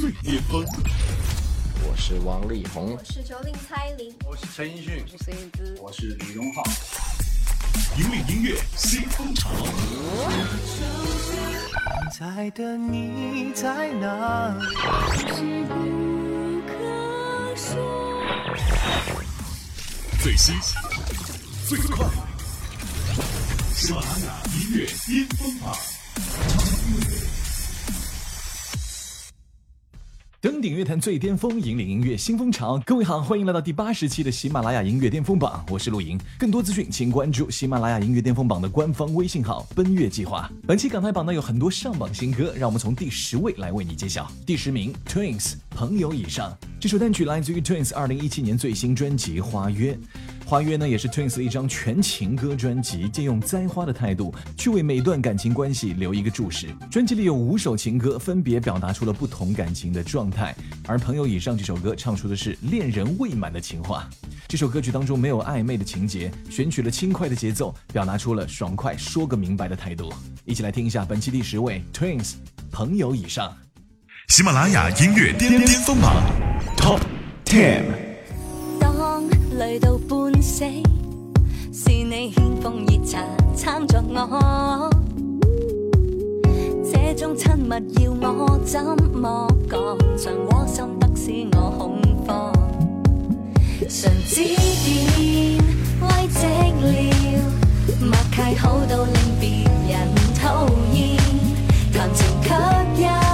最巅峰。我是王力宏，我是九令蔡琳，我是陈奕迅，我是燕姿，我是李荣浩。引领音乐新风潮。现在的你在哪？里？最新最快，喜马拉雅音乐巅峰榜。Then 登顶乐坛最巅峰，引领音乐新风潮。各位好，欢迎来到第八十期的喜马拉雅音乐巅峰榜，我是陆莹。更多资讯，请关注喜马拉雅音乐巅峰榜的官方微信号“奔月计划”。本期港台榜呢有很多上榜新歌，让我们从第十位来为你揭晓。第十名，Twins，朋友以上。这首单曲来自于 Twins 二零一七年最新专辑《花约》。花约呢，也是 Twins 一张全情歌专辑，借用栽花的态度去为每段感情关系留一个注释。专辑里有五首情歌，分别表达出了不同感情的状态。而朋友以上这首歌唱出的是恋人未满的情话。这首歌曲当中没有暧昧的情节，选取了轻快的节奏，表达出了爽快说个明白的态度。一起来听一下本期第十位 Twins，朋友以上。喜马拉雅音乐巅巅峰榜 Top Ten。累到半死，是你献奉热茶撑着我。这种亲密要我怎么讲？常窝心得使我恐慌。常指点慰藉了，默契好到令别人讨厌，谈情却又。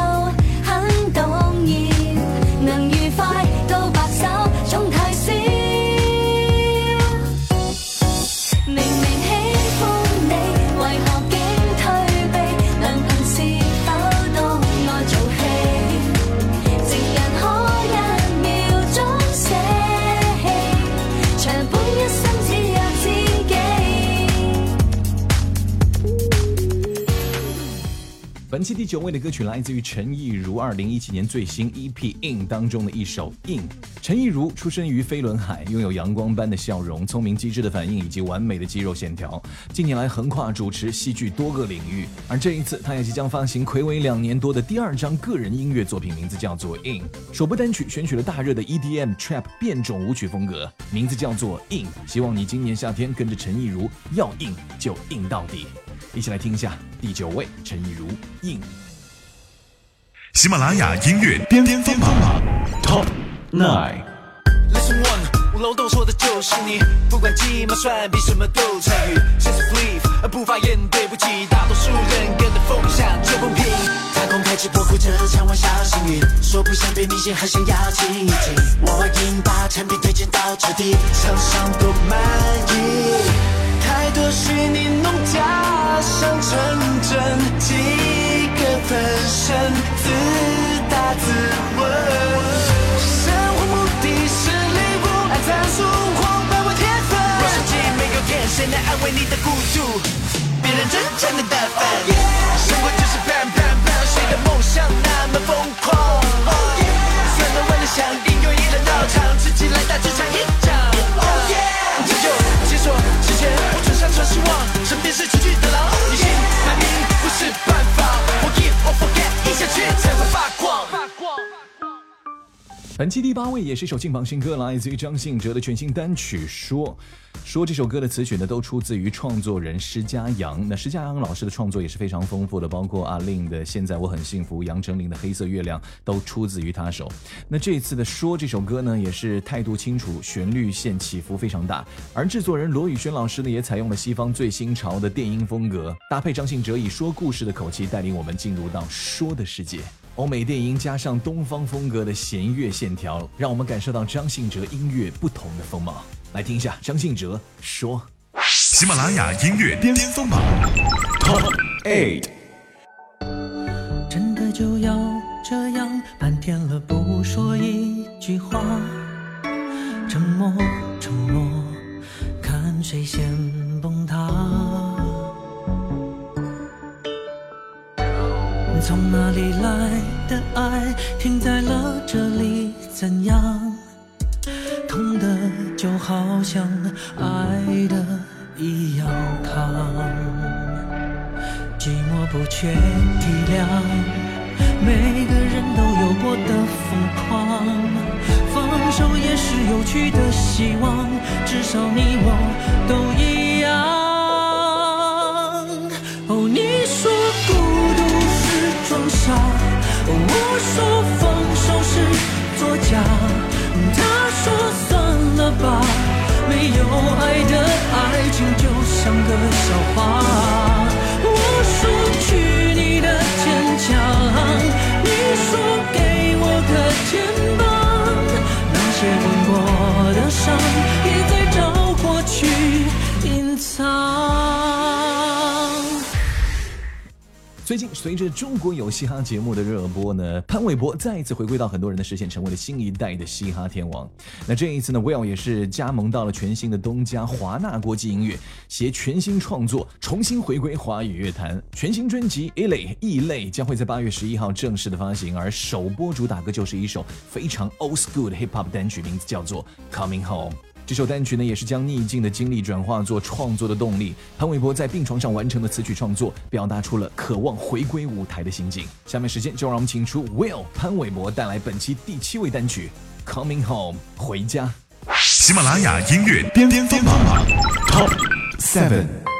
九位的歌曲来自于陈亦儒二零一七年最新 EP《In》当中的一首《In》。陈亦儒出生于飞轮海，拥有阳光般的笑容、聪明机智的反应以及完美的肌肉线条。近年来横跨主持、戏剧多个领域，而这一次他也即将发行暌违两年多的第二张个人音乐作品，名字叫做《In》。首部单曲选取了大热的 EDM Trap 变种舞曲风格，名字叫做《In》。希望你今年夏天跟着陈亦儒要硬就硬到底。一起来听一下第九位陈亦儒硬。喜马拉雅音乐巅巅峰榜 Top Nine。Listen one，五楼洞说的就是你，不管鸡毛蒜皮什么都参与。Just believe，不发言对不起，大多数人跟着风向就公平。太空开启破釜这场玩笑幸运，说不想被明星，还想要亲一亲。我应把产品推荐到彻底，厂商都满意。太多虚拟弄假，想成真，分身自答自问。生活目的是礼物，爱探索荒诞我天分。若手机没有电，谁能安慰你的孤独？别人真才能打分。生活就是 bang bang bang，谁的梦想那么疯狂？怎么为了想赢，用一人到场，自己来打这场赢。本期第八位也是一首劲榜新歌，来自于张信哲的全新单曲《说》。说这首歌的词曲呢，都出自于创作人施佳阳。那施佳阳老师的创作也是非常丰富的，包括阿令的《现在我很幸福》，杨丞琳的《黑色月亮》都出自于他手。那这次的《说》这首歌呢，也是态度清楚，旋律线起伏非常大。而制作人罗宇轩老师呢，也采用了西方最新潮的电音风格，搭配张信哲以说故事的口气，带领我们进入到说的世界。欧美电音加上东方风格的弦乐线条，让我们感受到张信哲音乐不同的风貌。来听一下张信哲说：“喜马拉雅音乐巅峰榜 Top Eight。”真的就要这样半天了，不说一句话，沉默，沉默，看谁先从哪里来的爱，停在了这里，怎样？痛的就好像爱的一样烫，寂寞不缺体谅，每个人都有过的疯狂。放手也是有趣的希望，至少你我都一样。哦，你说。是装傻，我说放手是作假，他说算了吧，没有爱的爱情就像个笑话。我说去你的坚强，你说给我个肩膀，那些吻过的伤也在找最近随着中国有嘻哈节目的热播呢，潘玮柏再一次回归到很多人的视线，成为了新一代的嘻哈天王。那这一次呢，Will 也是加盟到了全新的东家华纳国际音乐，携全新创作重新回归华语乐坛。全新专辑《异类》异类将会在八月十一号正式的发行，而首播主打歌就是一首非常 old school 的 hip hop 单曲，名字叫做《Coming Home》。这首单曲呢，也是将逆境的经历转化作创作的动力。潘玮柏在病床上完成的词曲创作，表达出了渴望回归舞台的心境。下面时间就让我们请出 Will 潘玮柏带来本期第七位单曲《Coming Home》回家。喜马拉雅音乐巅峰榜 Top Seven。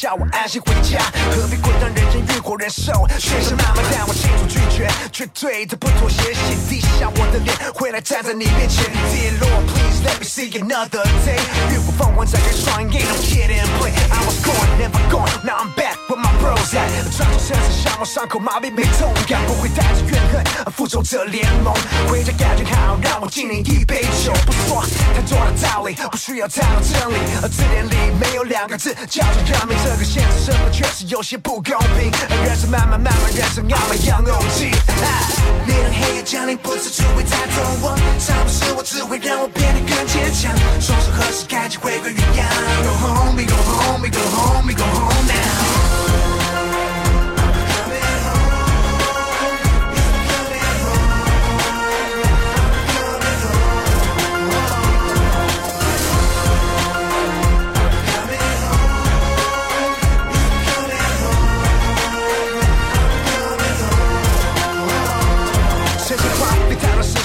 叫我安心回家，何必困难人间欲火人受，学生慢慢但我清楚拒绝，绝对的不妥协，先低下我的脸，回来站在你面前，Dear Lord please let me see another day，浴火凤凰展开双眼，No kid and play, I was gone never gone, now I'm back with my bros at，抓住绳子向我伤口麻痹没痛感，不会带着怨恨，复仇者联盟，回家感觉好，让我敬你一杯酒，不说太多的道理，不需要太多真理，而两个字叫做认命，这个现实生活确实有些不公平，人生慢慢慢慢，人生要么要勇气你让黑夜降临，不是只会带走我，伤不是我，只会让我变得更坚强，双手合十，开启回归原样，Go home, go home, go home, go home now。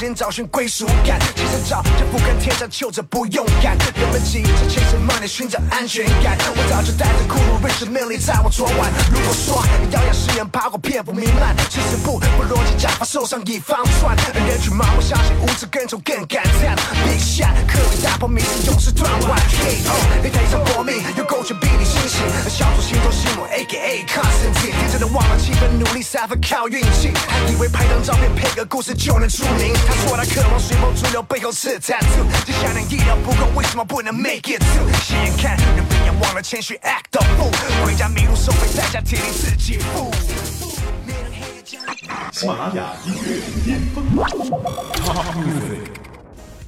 间找寻归属感，其实找这不跟天上求着不勇敢，人们急着 chase money 寻找安全感，我早就带着酷路认识命令在我昨晚。如果说谣言誓言爬过篇幅弥漫，其实不不逻辑假发受伤以防穿，人群盲目相信无知更丑更感叹。Big shot 刻意打破迷思勇士断腕，KO 擂台上搏命，有狗权比你清醒，小组心头心魔 AKA Constantine，天真的忘了气氛，努力三分靠运气，还以为拍张照片配个故事就能出名。他说他渴望随波逐流，背后是 tattoo，意料不够，为什么不能 make it through？斜眼看人被眼忘了谦虚，act the fool，回家迷路收费代价，铁定自己付。喜马拉雅音乐巅峰。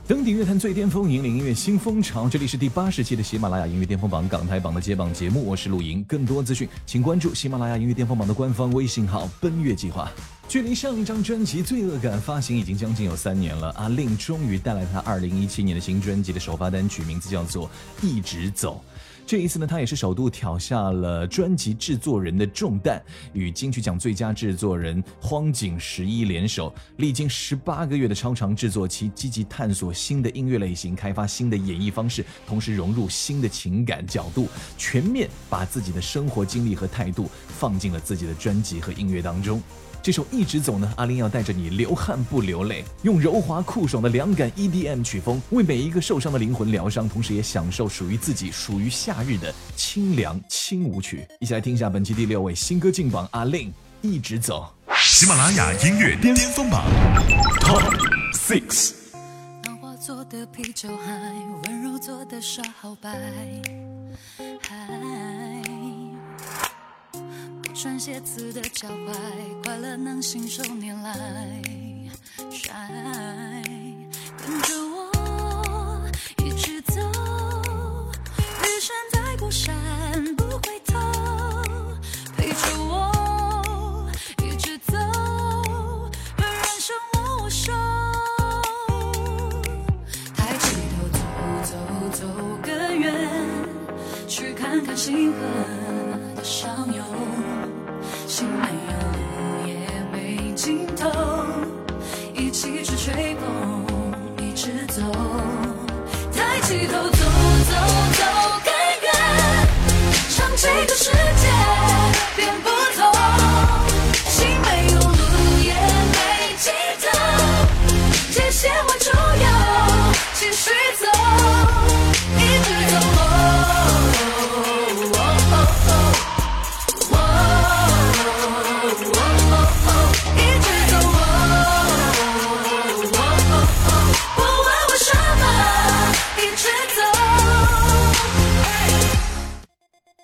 登顶乐坛最巅峰，引领音乐新风潮。这里是第八十期的喜马拉雅音乐巅峰榜港台榜的揭榜节目，我是陆莹。更多资讯，请关注喜马拉雅音乐巅峰榜的官方微信号“奔月计划”。距离上一张专辑《罪恶感》发行已经将近有三年了，阿令终于带来他二零一七年的新专辑的首发单曲，名字叫做《一直走》。这一次呢，他也是首度挑下了专辑制作人的重担，与金曲奖最佳制作人荒井十一联手，历经十八个月的超长制作期，积极探索新的音乐类型，开发新的演绎方式，同时融入新的情感角度，全面把自己的生活经历和态度放进了自己的专辑和音乐当中。这首一直走呢，阿令要带着你流汗不流泪，用柔滑酷爽的凉感 EDM 曲风，为每一个受伤的灵魂疗伤，同时也享受属于自己、属于夏日的清凉轻舞曲。一起来听一下本期第六位新歌劲榜，阿令一直走。喜马拉雅音乐巅峰榜 Top Six。做的啤酒还温柔做的耍好白，还穿鞋子的脚踝，快乐能信手拈来。晒，跟着我一直走，日升在过山不回头，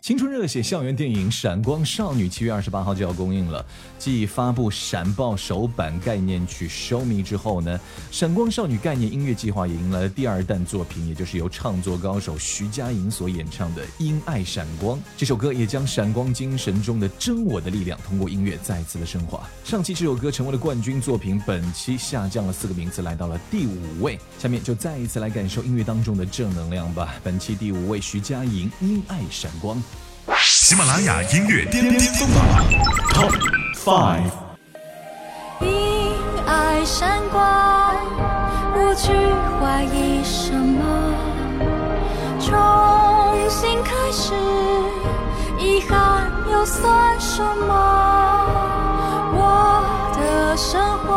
青春热血校园电影《闪光少女》七月二十八号就要公映了。继发布《闪爆》首版概念曲《Show Me》之后呢，《闪光少女》概念音乐计划也迎来了第二弹作品，也就是由唱作高手徐佳莹所演唱的《因爱闪光》。这首歌也将闪光精神中的真我的力量通过音乐再次的升华。上期这首歌成为了冠军作品，本期下降了四个名次，来到了第五位。下面就再一次来感受音乐当中的正能量吧。本期第五位，徐佳莹《因爱闪光》。喜马拉雅音乐巅巅峰榜 Top Five。因爱闪光，不去怀疑什么，重新开始，遗憾又算什么？我的生活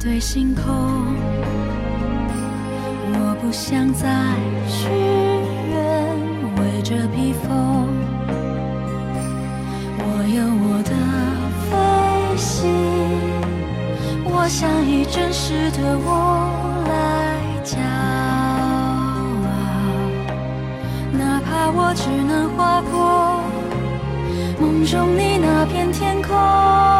对星空，我不想再许愿，为这披风，我有我的飞行。我想以真实的我来骄傲。哪怕我只能划过梦中你那片天空。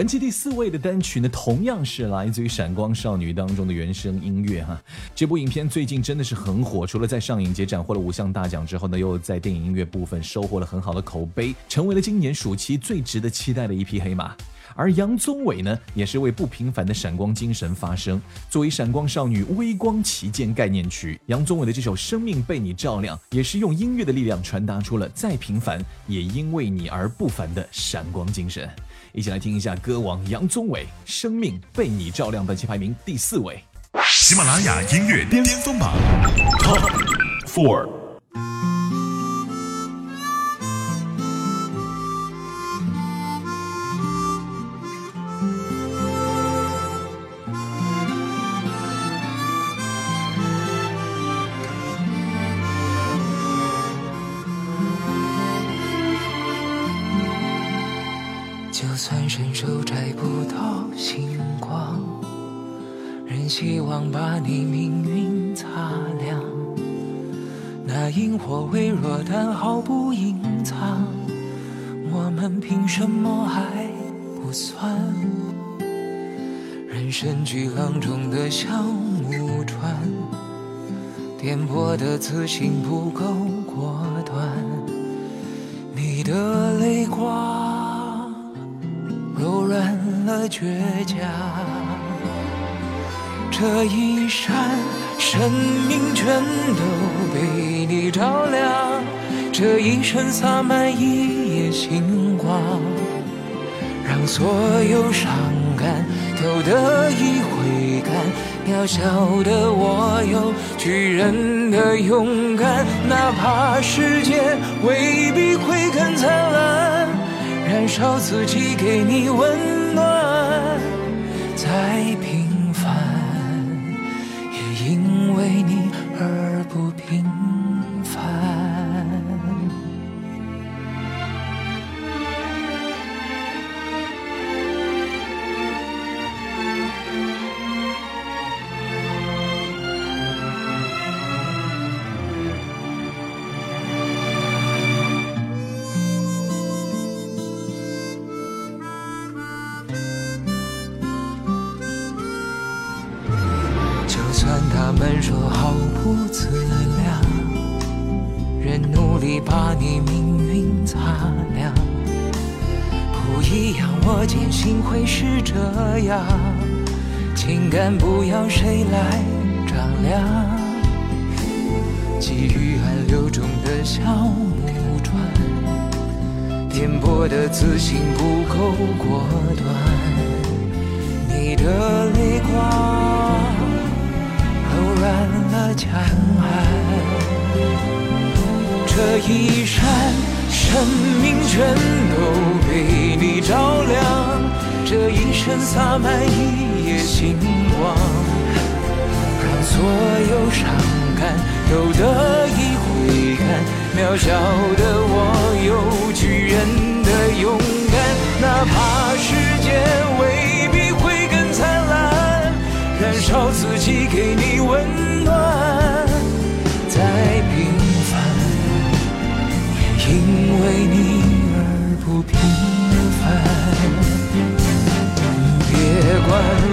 本期第四位的单曲呢，同样是来自于《闪光少女》当中的原声音乐哈。这部影片最近真的是很火，除了在上影节斩获了五项大奖之后呢，又在电影音乐部分收获了很好的口碑，成为了今年暑期最值得期待的一匹黑马。而杨宗纬呢，也是为不平凡的闪光精神发声。作为《闪光少女》微光旗舰概念曲，杨宗纬的这首《生命被你照亮》，也是用音乐的力量传达出了再平凡也因为你而不凡的闪光精神。一起来听一下歌王杨宗纬《生命被你照亮》，本期排名第四位。喜马拉雅音乐巅峰榜 Top Four。但毫不隐藏。我们凭什么还不算？人生巨浪中的小木船，颠簸的自信不够果断。你的泪光柔软。了倔强。这一扇，生命全都被你照亮。这一生洒满一夜星光，让所有伤感都得以回甘。渺小的我有巨人的勇敢，哪怕世界未必会更灿烂，燃烧自己给你温暖。再平凡，也因为你而不平情感不要谁来丈量，给予暗流中的小木船，颠簸的自信不够果断。你的泪光。柔软了江岸，这一扇，生命全都被你照亮。这一生洒满一夜星光，让所有伤感都得以挥干。渺小的我有巨人的勇敢，哪怕世界未必会更灿烂。燃烧自己给你温暖，再平凡，也因为你而不平别管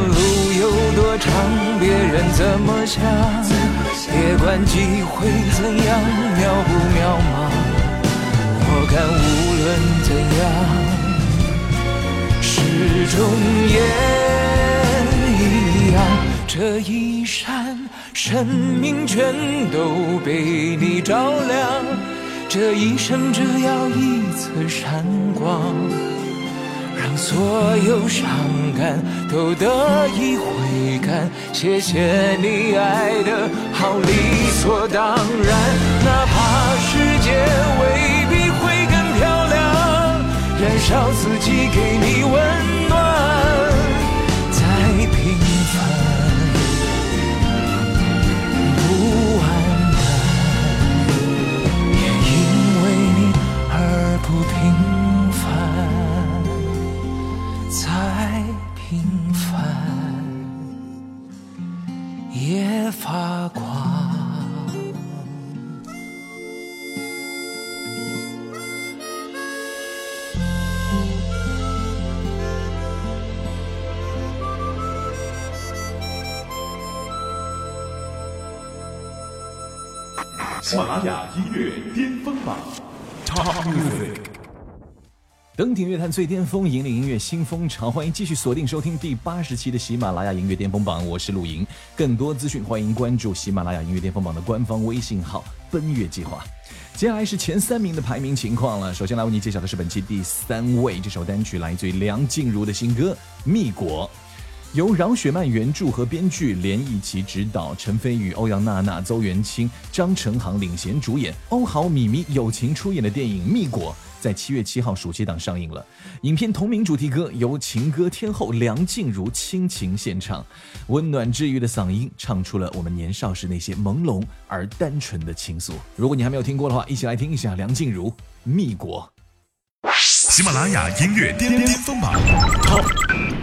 路有多长，别人怎么想，别管机会怎样渺不渺茫，我敢无论怎样，始终也一样。这一闪，生命全都被你照亮。这一生只要一次闪光，所有伤感都得以回甘。谢谢你爱的好理所当然，哪怕世界未必会更漂亮，燃烧自己给你温喜马拉雅音乐巅峰榜 Top。登顶乐坛最巅峰，引领音乐新风潮。欢迎继续锁定收听第八十期的喜马拉雅音乐巅峰榜，我是陆莹。更多资讯，欢迎关注喜马拉雅音乐巅峰榜的官方微信号“奔月计划”。接下来是前三名的排名情况了。首先来为你揭晓的是本期第三位，这首单曲来自于梁静茹的新歌《蜜果》。由饶雪漫原著和编剧连奕琦执导，陈飞宇、欧阳娜娜、邹元清、张成航领衔主演，欧豪、米米友情出演的电影《蜜果》在七月七号暑期档上映了。影片同名主题歌由情歌天后梁静茹倾情献唱，温暖治愈的嗓音唱出了我们年少时那些朦胧而单纯的情愫。如果你还没有听过的话，一起来听一下梁静茹《蜜果》。喜马拉雅音乐巅巅峰榜 Top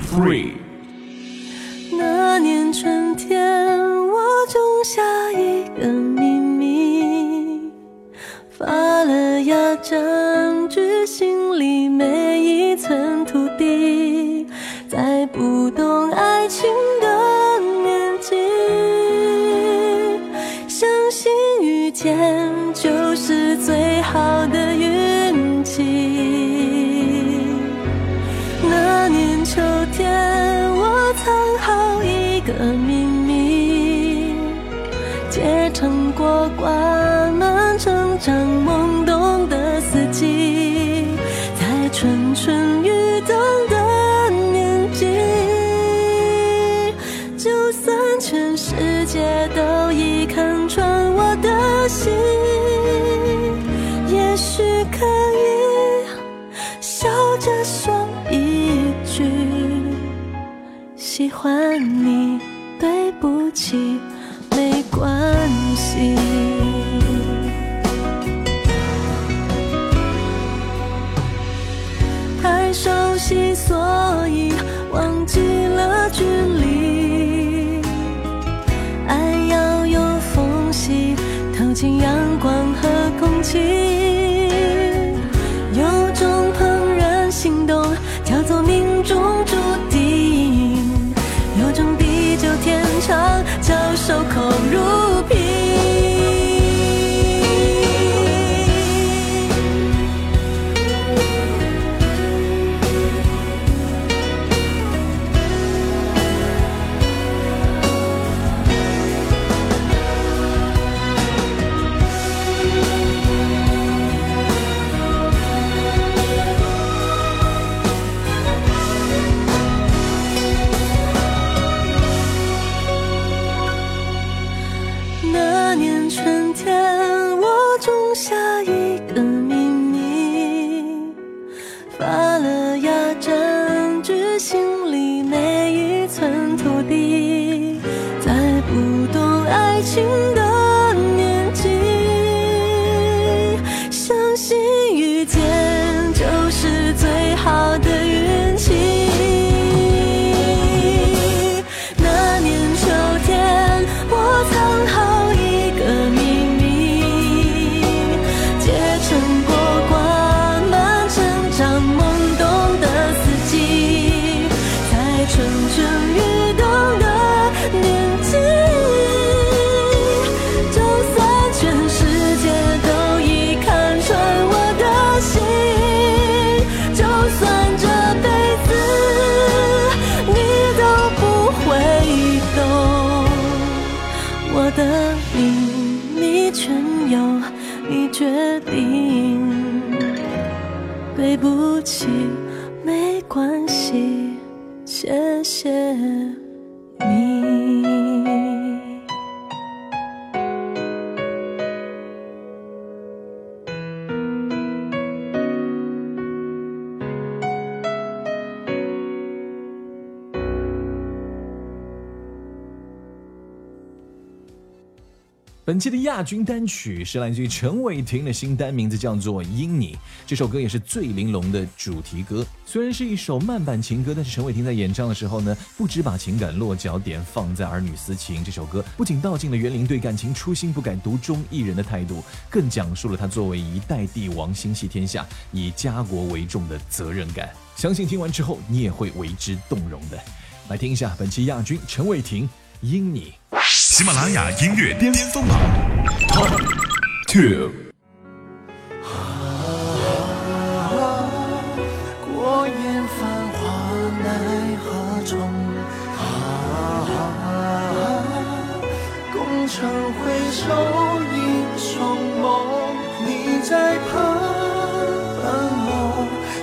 Three。那年春天，我种下一个秘密，发了芽，喜欢你，对不起，没关系。太熟悉，所以忘记了距离。爱要有缝隙，透进阳光和空气。决定。对不起，本期的亚军单曲是来自于陈伟霆的新单，名字叫做《因你》。这首歌也是最玲珑的主题歌。虽然是一首慢板情歌，但是陈伟霆在演唱的时候呢，不只把情感落脚点放在儿女私情。这首歌不仅道尽了园林对感情初心不改、独钟一人的态度，更讲述了他作为一代帝王心系天下、以家国为重的责任感。相信听完之后，你也会为之动容的。来听一下本期亚军陈伟霆《因你》。喜马拉雅音乐巅峰榜 Top Two。过眼繁华奈何中，啊，功成回首英雄梦，你在旁伴我，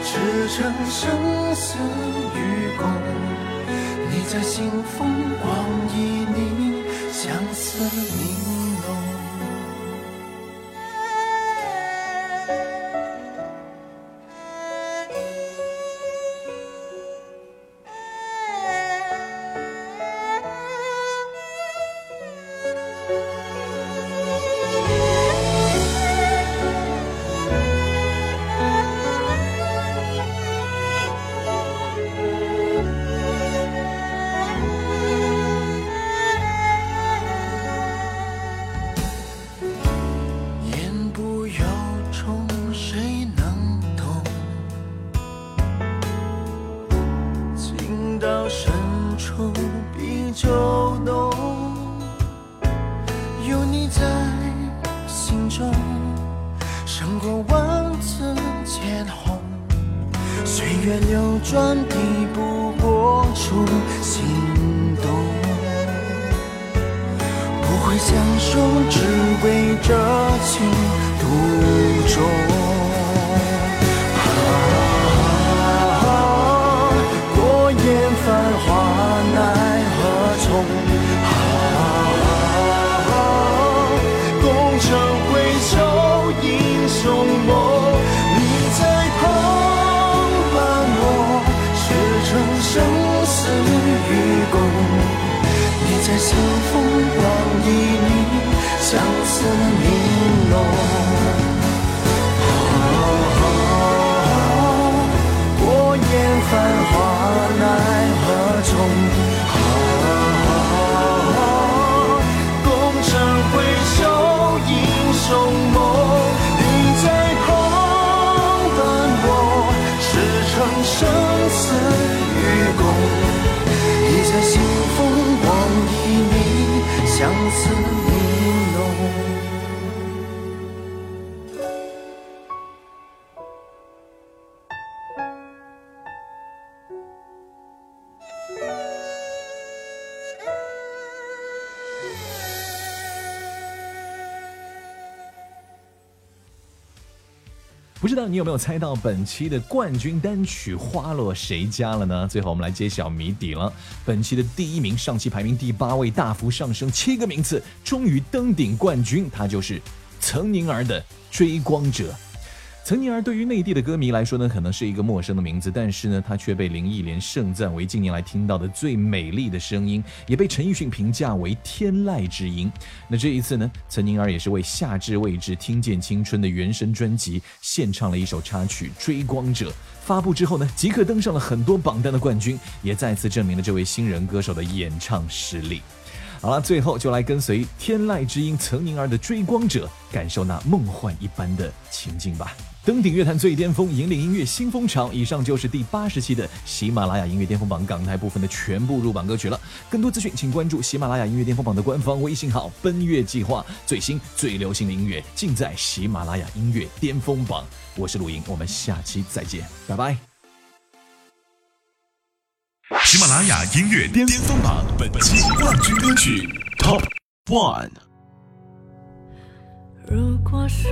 驰骋生死与共，你在心风相何不知道你有没有猜到本期的冠军单曲花落谁家了呢？最后我们来揭晓谜底了。本期的第一名，上期排名第八位，大幅上升七个名次，终于登顶冠军，他就是岑宁儿的《追光者》。岑宁儿对于内地的歌迷来说呢，可能是一个陌生的名字，但是呢，她却被林忆莲盛赞为近年来听到的最美丽的声音，也被陈奕迅评价为天籁之音。那这一次呢，岑宁儿也是为夏至未至听见青春的原声专辑献唱了一首插曲《追光者》。发布之后呢，即刻登上了很多榜单的冠军，也再次证明了这位新人歌手的演唱实力。好了，最后就来跟随天籁之音岑宁儿的《追光者》，感受那梦幻一般的情境吧。登顶乐坛最巅峰，引领音乐新风潮。以上就是第八十期的喜马拉雅音乐巅峰榜港台部分的全部入榜歌曲了。更多资讯，请关注喜马拉雅音乐巅峰榜的官方微信号“奔月计划”，最新最流行的音乐尽在喜马拉雅音乐巅峰榜。我是陆莹，我们下期再见，拜拜。喜马拉雅音乐巅峰榜本期冠军歌曲 Top One。如果说